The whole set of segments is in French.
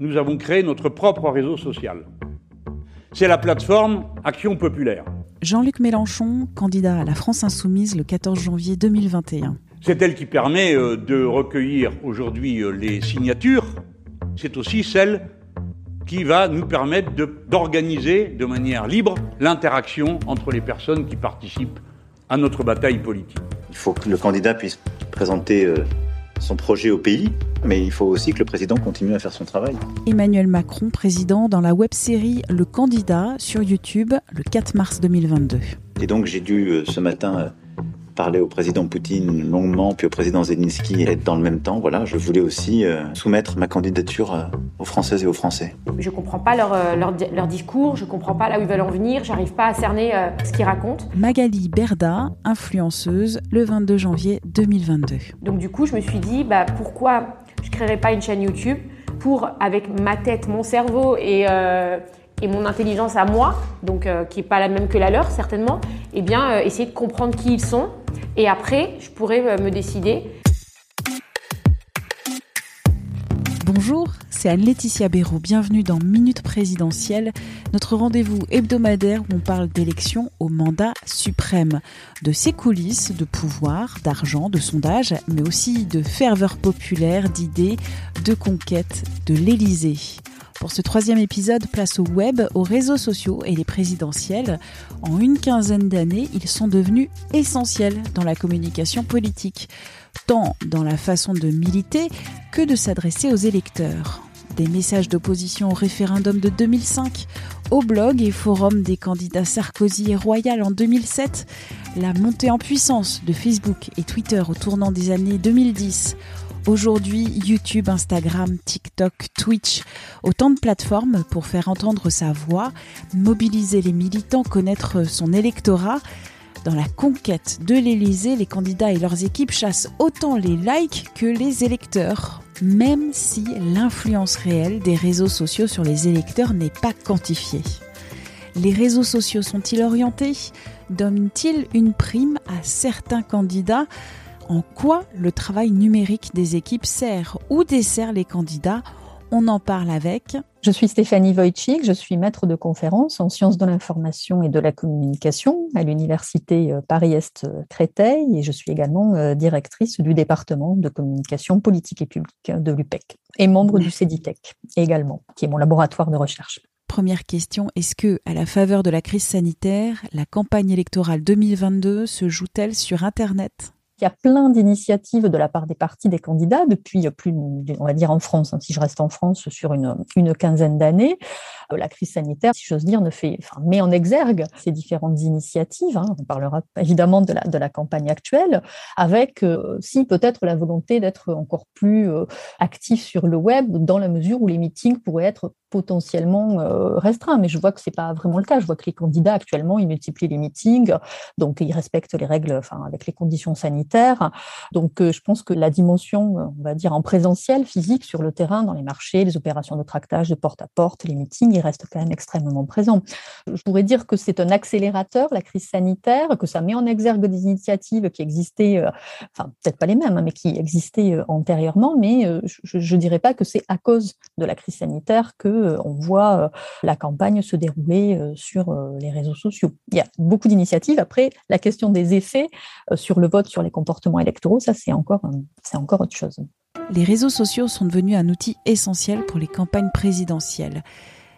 Nous avons créé notre propre réseau social. C'est la plateforme Action Populaire. Jean-Luc Mélenchon, candidat à la France Insoumise le 14 janvier 2021. C'est elle qui permet euh, de recueillir aujourd'hui euh, les signatures. C'est aussi celle qui va nous permettre de- d'organiser de, manière libre l'interaction entre les personnes qui participent à notre bataille politique. Il faut que le candidat puisse présenter euh, son projet au pays, mais il faut aussi que le président continue à faire son travail. Emmanuel Macron, président dans la web-série Le Candidat sur YouTube le 4 mars 2022. Et donc j'ai dû euh, ce matin euh, parler au président Poutine longuement, puis au président Zelensky, et être dans le même temps. Voilà, je voulais aussi euh, soumettre ma candidature euh, aux Françaises et aux Français. Je comprends pas leur, euh, leur, di- leur discours, je comprends pas là où ils veulent en venir, j'arrive pas à cerner euh, ce qu'ils racontent. Magali Berda, influenceuse, le 22 janvier 2022. Donc du coup, je me suis dit, bah, pourquoi je créerais pas une chaîne YouTube pour, avec ma tête, mon cerveau et, euh, et mon intelligence à moi, donc euh, qui est pas la même que la leur certainement, et bien euh, essayer de comprendre qui ils sont. Et après, je pourrais euh, me décider Bonjour, c'est Anne-Laetitia Béraud. Bienvenue dans Minute Présidentielle, notre rendez-vous hebdomadaire où on parle d'élections au mandat suprême, de ses coulisses, de pouvoir, d'argent, de sondages, mais aussi de ferveur populaire, d'idées, de conquête de l'Élysée. Pour ce troisième épisode, place au web, aux réseaux sociaux et les présidentielles. En une quinzaine d'années, ils sont devenus essentiels dans la communication politique, tant dans la façon de militer que de s'adresser aux électeurs. Des messages d'opposition au référendum de 2005, au blog et forum des candidats Sarkozy et Royal en 2007, la montée en puissance de Facebook et Twitter au tournant des années 2010, Aujourd'hui, YouTube, Instagram, TikTok, Twitch, autant de plateformes pour faire entendre sa voix, mobiliser les militants, connaître son électorat. Dans la conquête de l'Élysée, les candidats et leurs équipes chassent autant les likes que les électeurs, même si l'influence réelle des réseaux sociaux sur les électeurs n'est pas quantifiée. Les réseaux sociaux sont-ils orientés? Donnent-ils une prime à certains candidats? En quoi le travail numérique des équipes sert ou dessert les candidats? On en parle avec Je suis Stéphanie Wojcik, je suis maître de conférence en sciences de l'information et de la communication à l'université euh, Paris-Est Créteil et je suis également euh, directrice du département de communication politique et publique de l'UPEC et membre du CEDITEC également, qui est mon laboratoire de recherche. Première question, est-ce que, à la faveur de la crise sanitaire, la campagne électorale 2022 se joue-t-elle sur Internet? Il y a plein d'initiatives de la part des partis des candidats depuis plus, on va dire en France, hein, si je reste en France, sur une, quinzaine d'années. Euh, La crise sanitaire, si j'ose dire, ne fait, enfin, met en exergue ces différentes initiatives. hein. On parlera évidemment de la, campagne actuelle, avec euh, si peut-être la volonté d'être encore plus euh, actif sur le web, dans la mesure où les meetings pourraient être potentiellement euh, restreints. Mais je vois que c'est pas vraiment le cas. Je vois que les candidats actuellement, ils multiplient les meetings, donc ils respectent les règles, enfin avec les conditions sanitaires. Donc euh, je pense que la dimension, euh, on va dire en présentiel, physique sur le terrain, dans les marchés, les opérations de tractage de porte à porte, les meetings, il reste quand même extrêmement présent. Je pourrais dire que c'est un accélérateur, la crise sanitaire, que ça met en exergue des initiatives qui existaient, euh, enfin peut-être pas les mêmes, hein, mais qui existaient antérieurement, mais je ne dirais pas que c'est à cause de la crise sanitaire que euh, on voit la campagne se dérouler sur les réseaux sociaux. Il y a beaucoup d'initiatives. Après, la question des effets sur le vote, sur les comportements électoraux, ça c'est encore, euh, c'est encore autre chose. Les réseaux sociaux sont devenus un outil essentiel pour les campagnes présidentielles.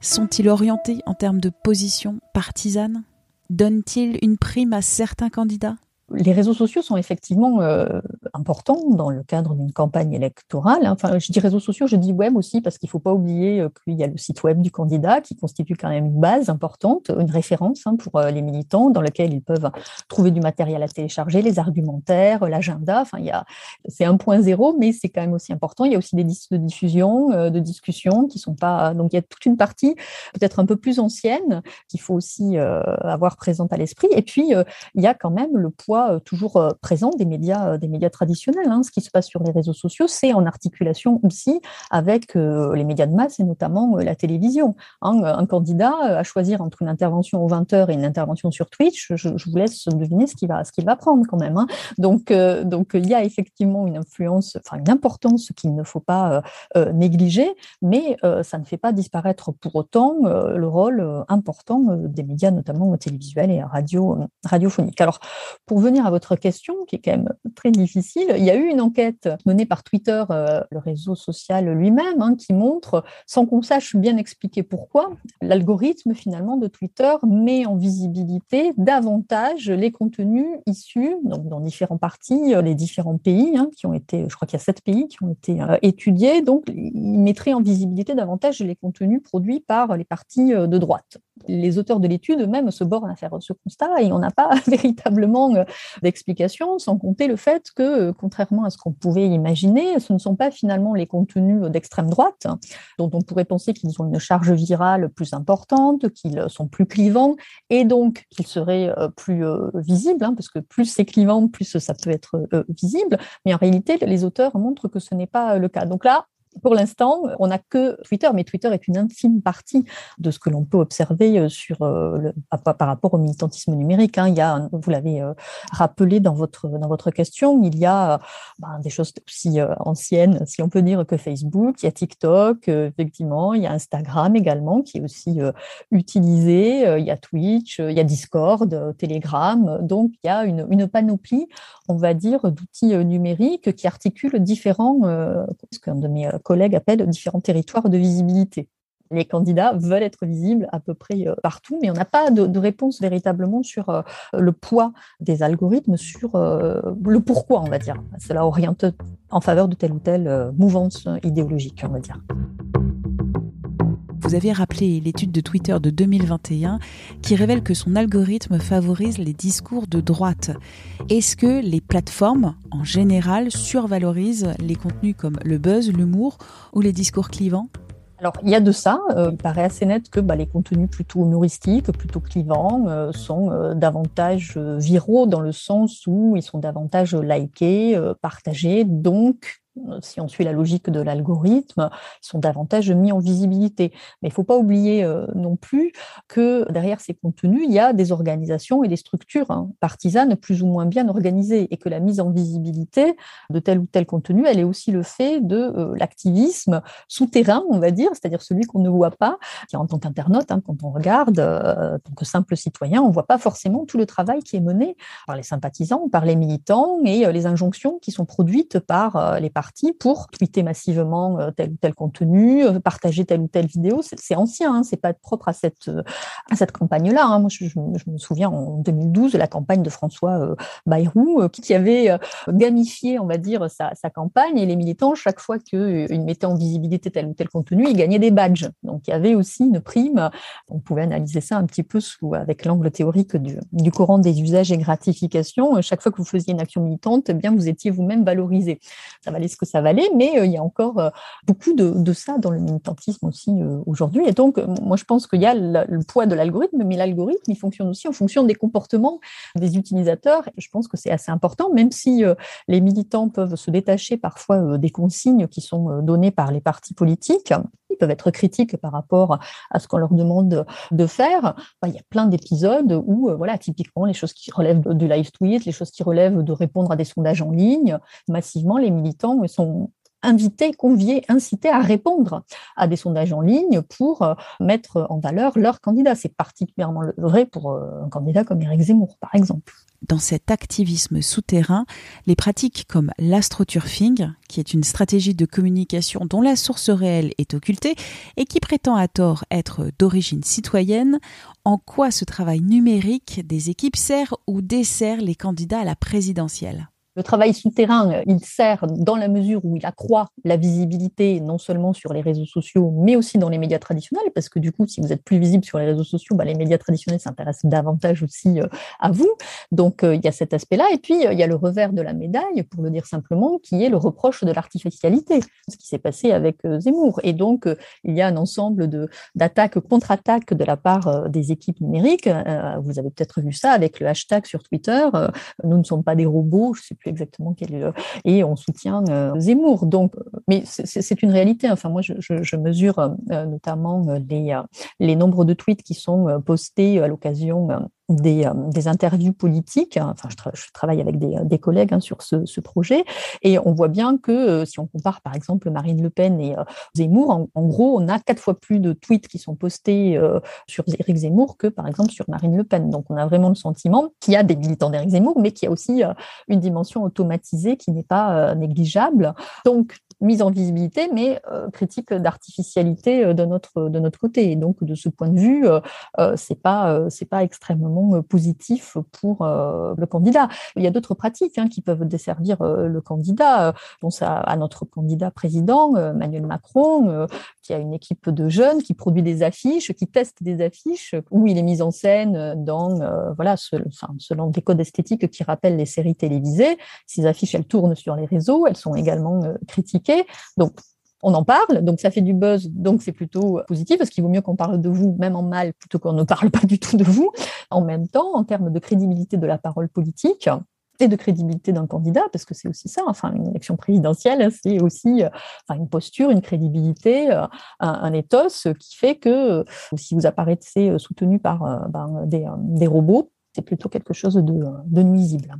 Sont-ils orientés en termes de position partisane? Donnent-ils une prime à certains candidats? Les réseaux sociaux sont effectivement euh, important dans le cadre d'une campagne électorale. Enfin, je dis réseaux sociaux, je dis web aussi parce qu'il ne faut pas oublier qu'il y a le site web du candidat qui constitue quand même une base importante, une référence hein, pour les militants dans lequel ils peuvent trouver du matériel à télécharger, les argumentaires, l'agenda. Enfin, il y a, c'est 1.0, mais c'est quand même aussi important. Il y a aussi des listes de diffusion, de discussion qui sont pas. Donc, il y a toute une partie peut-être un peu plus ancienne qu'il faut aussi avoir présente à l'esprit. Et puis, il y a quand même le poids toujours présent des médias, des médias traditionnels. Hein. Ce qui se passe sur les réseaux sociaux, c'est en articulation aussi avec les médias de masse et notamment la télévision. Hein. Un candidat à choisir entre une intervention aux 20h et une intervention sur Twitch, je, vous laisse deviner ce qu'il va, qu'il va prendre quand même. Hein. Donc, donc, il y a effectivement une influence, enfin une importance qu'il ne faut pas négliger, mais ça ne fait pas disparaître pour autant le rôle important des médias, notamment télévisuels et radio, radiophoniques. Alors, pour venir à votre question, qui est quand même très difficile, il y a eu une enquête menée par Twitter, le réseau social lui-même, hein, qui montre, sans qu'on sache bien expliquer pourquoi, l'algorithme finalement de Twitter met en visibilité davantage les contenus issus, donc dans différents parties, les différents pays hein, qui ont été, je crois qu'il y a sept pays qui ont été étudiés, donc il mettrait en visibilité davantage les contenus produits par les partis de droite les auteurs de l'étude eux-mêmes se bornent à faire ce constat et on n'a pas véritablement euh, d'explication, sans compter le fait que, euh, contrairement à ce qu'on pouvait imaginer, ce ne sont pas finalement les contenus d'extrême droite, dont on pourrait penser qu'ils ont une charge virale plus importante, qu'ils sont plus clivants et donc qu'ils seraient euh, plus visibles, hein, parce que plus c'est clivant, plus ça peut être visible. Mais en réalité, les auteurs montrent que ce n'est pas le cas. Donc là, pour l'instant, on n'a que Twitter, mais Twitter est une infime partie de ce que l'on peut observer euh, euh, par rapport au militantisme numérique. Hein. Il y a, vous l'avez euh, rappelé dans votre, dans votre question, il y a ben, des choses aussi anciennes, si on peut dire, que Facebook, il y a TikTok, effectivement, il y a Instagram également, qui est aussi utilisé, il y a Twitch, il y a Discord, Telegram. Donc, il y a une, panoplie, on va dire, d'outils numériques qui articulent différents, qu'un de mes collègues appellent différents territoires de visibilité. Les candidats veulent être visibles à peu près euh, partout, mais on n'a pas de, réponse véritablement sur euh, le poids des algorithmes, sur euh, le pourquoi, on va dire. Cela oriente en faveur de telle ou telle mouvance idéologique, on va dire. Vous avez rappelé l'étude de Twitter de 2021 qui révèle que son algorithme favorise les discours de droite. Est-ce que les plateformes, en général, survalorisent les contenus comme le buzz, l'humour ou les discours clivants? Alors, il y a de ça. Euh, il paraît assez net que bah, les contenus plutôt humoristiques, plutôt clivants, euh, sont euh, davantage viraux dans le sens où ils sont davantage likés, partagés, donc si on suit la logique de l'algorithme, sont davantage mis en visibilité. Mais il ne faut pas oublier euh, non plus que derrière ces contenus, il y a des organisations et des structures hein, partisanes plus ou moins bien organisées et que la mise en visibilité de tel ou tel contenu, elle est aussi le fait de euh, l'activisme souterrain, on va dire, c'est-à-dire celui qu'on ne voit pas, qui en tant qu'internaute, hein, quand on regarde, euh, en tant que simple citoyen, on ne voit pas forcément tout le travail qui est mené par les sympathisants, par les militants et les injonctions qui sont produites par les pour tweeter massivement euh, tel ou tel contenu, euh, partager telle ou telle vidéo. C'est ancien, hein, c'est pas propre à cette euh, à cette campagne-là. Hein. Moi, je, me souviens en 2012 de la campagne de François Bayrou qui avait gamifié, on va dire, sa, campagne et les militants chaque fois qu'ils mettaient en visibilité tel ou tel contenu, ils gagnaient des badges. Donc il y avait aussi une prime. On pouvait analyser ça un petit peu avec l'angle théorique du, du courant des usages et gratifications. Chaque fois que vous faisiez une action militante, eh bien vous étiez vous-même valorisé. Ça valait ce que ça valait, mais euh, il y a encore euh, beaucoup de, ça dans le militantisme aussi euh, aujourd'hui. Et donc, moi, je pense qu'il y a le, poids de l'algorithme, mais l'algorithme, il fonctionne aussi en fonction des comportements des utilisateurs. Et je pense que c'est assez important, même si les militants peuvent se détacher parfois des consignes qui sont données par les partis politiques. Ils peuvent être critiques par rapport à ce qu'on leur demande de faire. il y a plein d'épisodes où, voilà, typiquement, les choses qui relèvent du live tweet, les choses qui relèvent de répondre à des sondages en ligne, massivement, les militants sont invités, conviés, incités à répondre à des sondages en ligne pour euh, mettre en valeur leurs candidats. C'est particulièrement vrai pour euh, un candidat comme Éric Zemmour, par exemple. Dans cet activisme souterrain, les pratiques comme l'astroturfing, qui est une stratégie de communication dont la source réelle est occultée et qui prétend à tort être d'origine citoyenne, en quoi ce travail numérique des équipes sert ou dessert les candidats à la présidentielle? Le travail souterrain, il sert dans la mesure où il accroît la visibilité non seulement sur les réseaux sociaux, mais aussi dans les médias traditionnels, parce que du coup, si vous êtes plus visible sur les réseaux sociaux, bah, les médias traditionnels s'intéressent davantage aussi euh, à vous. Donc, euh, il y a cet aspect-là. Et puis, il y a le revers de la médaille, pour le dire simplement, qui est le reproche de l'artificialité, ce qui s'est passé avec Zemmour. Et donc, il y a un ensemble d'attaques, contre-attaques de la part des équipes numériques. Vous avez peut-être vu ça avec le hashtag sur Twitter. Nous ne sommes pas des robots. Exactement quel euh, et on soutient euh, Zemmour. Donc, mais c'est une réalité. Enfin, moi, je, je, mesure euh, notamment les les nombres de tweets qui sont postés à l'occasion des, des, interviews politiques. Enfin, je, travaille avec des, des collègues hein, sur ce, projet, et on voit bien que si on compare par exemple Marine Le Pen et Zemmour, en, gros, on a quatre fois plus de tweets qui sont postés sur Éric Zemmour que par exemple sur Marine Le Pen. Donc, on a vraiment le sentiment qu'il y a des militants d'Éric Zemmour, mais qu'il y a aussi une dimension automatisé qui n'est pas euh, négligeable. Donc, mise en visibilité, mais euh, critique d'artificialité euh, de notre de notre côté. Et donc de ce point de vue, euh, c'est pas c'est pas extrêmement positif pour le candidat. Il y a d'autres pratiques hein, qui peuvent desservir le candidat. On pense à, à, notre candidat président Emmanuel Macron, qui a une équipe de jeunes qui produit des affiches, qui teste des affiches où il est mis en scène dans voilà selon des codes esthétiques qui rappellent les séries télévisées. Ces affiches elles tournent sur les réseaux, elles sont également critiquées donc, on en parle, donc ça fait du buzz, donc c'est plutôt positif, parce qu'il vaut mieux qu'on parle de vous, même en mal, plutôt qu'on ne parle pas du tout de vous. En même temps, en termes de crédibilité de la parole politique, et de crédibilité d'un candidat, parce que c'est aussi ça, enfin, une élection présidentielle, c'est aussi enfin, une posture, une crédibilité, un, un, ethos qui fait que si vous apparaissez soutenu par ben, des, robots, c'est plutôt quelque chose de nuisible.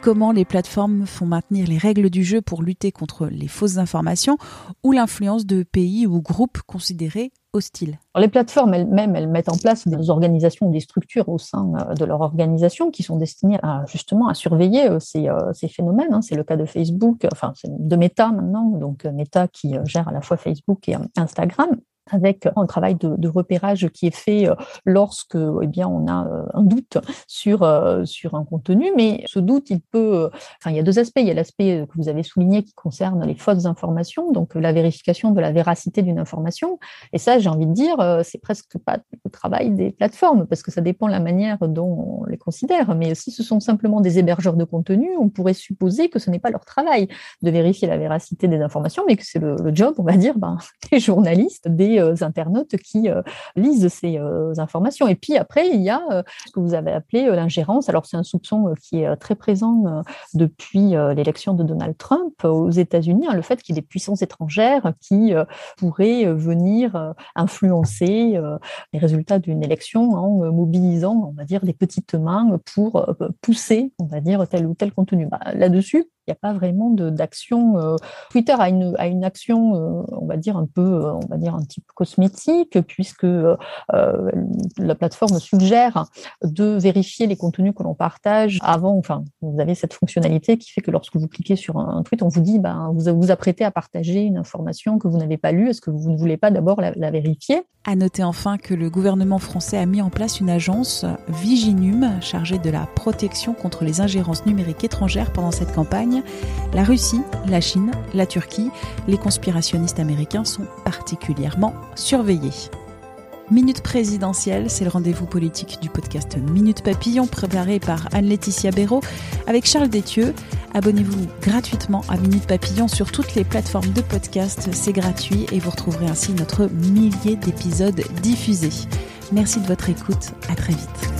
Comment les plateformes font maintenir les règles du jeu pour lutter contre les fausses informations ou l'influence de pays ou groupes considérés hostiles. les plateformes elles-mêmes, elles mettent en place des organisations ou des structures au sein euh, de leur organisation qui sont destinées à justement à surveiller euh, ces, euh, ces phénomènes. Hein. C'est le cas de Facebook, de Meta maintenant, donc Meta qui gère à la fois Facebook et Instagram avec un travail de, repérage qui est fait euh, lorsque eh bien on a euh, un doute sur euh, sur un contenu. Mais ce doute il peut enfin il y a deux aspects. Il y a l'aspect que vous avez souligné qui concerne les fausses informations donc la vérification de la véracité d'une information. Et ça j'ai envie de dire c'est presque pas le travail des plateformes parce que ça dépend de la manière dont on les considère. Mais si ce sont simplement des hébergeurs de contenu on pourrait supposer que ce n'est pas leur travail de vérifier la véracité des informations mais que c'est le, le, job on va dire ben, des journalistes des euh, internautes qui euh, lisent ces euh, informations. Et puis après, il y a ce que vous avez appelé l'ingérence. Alors c'est un soupçon qui est très présent depuis l'élection de Donald Trump aux États-Unis, hein, le fait qu'il y ait des puissances étrangères qui pourraient venir influencer les résultats d'une élection en mobilisant, on va dire, des petites mains pour pousser, on va dire, tel ou tel contenu. Bah, là-dessus, n'y a pas vraiment d'action. Euh, Twitter a une, a une action, euh, on va dire un peu, euh, on va dire un peu cosmétique, puisque la plateforme suggère de vérifier les contenus que l'on partage avant. Enfin, vous avez cette fonctionnalité qui fait que lorsque vous cliquez sur un tweet, on vous dit, ben, vous vous apprêtez à partager une information que vous n'avez pas lue. Est-ce que vous ne voulez pas d'abord la, la vérifier? À noter enfin que le gouvernement français a mis en place une agence Viginum chargée de la protection contre les ingérences numériques étrangères pendant cette campagne la Russie, la Chine, la Turquie, les conspirationnistes américains sont particulièrement surveillés. Minute présidentielle, c'est le rendez-vous politique du podcast Minute Papillon préparé par Anne-Laetitia Béraud avec Charles Détieux. Abonnez-vous gratuitement à Minute Papillon sur toutes les plateformes de podcast, c'est gratuit et vous retrouverez ainsi notre millier d'épisodes diffusés. Merci de votre écoute, à très vite.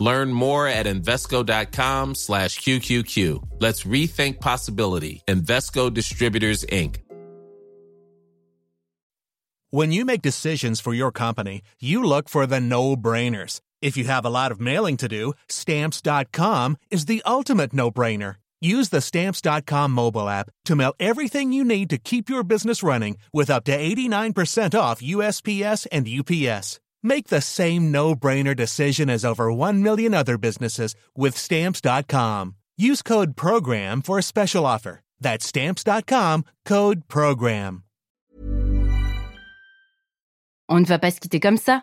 Learn more at Invesco.com slash QQQ. Let's rethink possibility. Investco Distributors, Inc. When you make decisions for your company, you look for the no-brainers. If you have a lot of mailing to do, stamps.com is the ultimate no-brainer. Use the stamps.com mobile app to mail everything you need to keep your business running with up to 89% off USPS and UPS. Make the same no-brainer decision as over 1 million other businesses with stamps.com. Use code program for a special offer. That's stamps.com, code program. On ne va pas se quitter comme ça.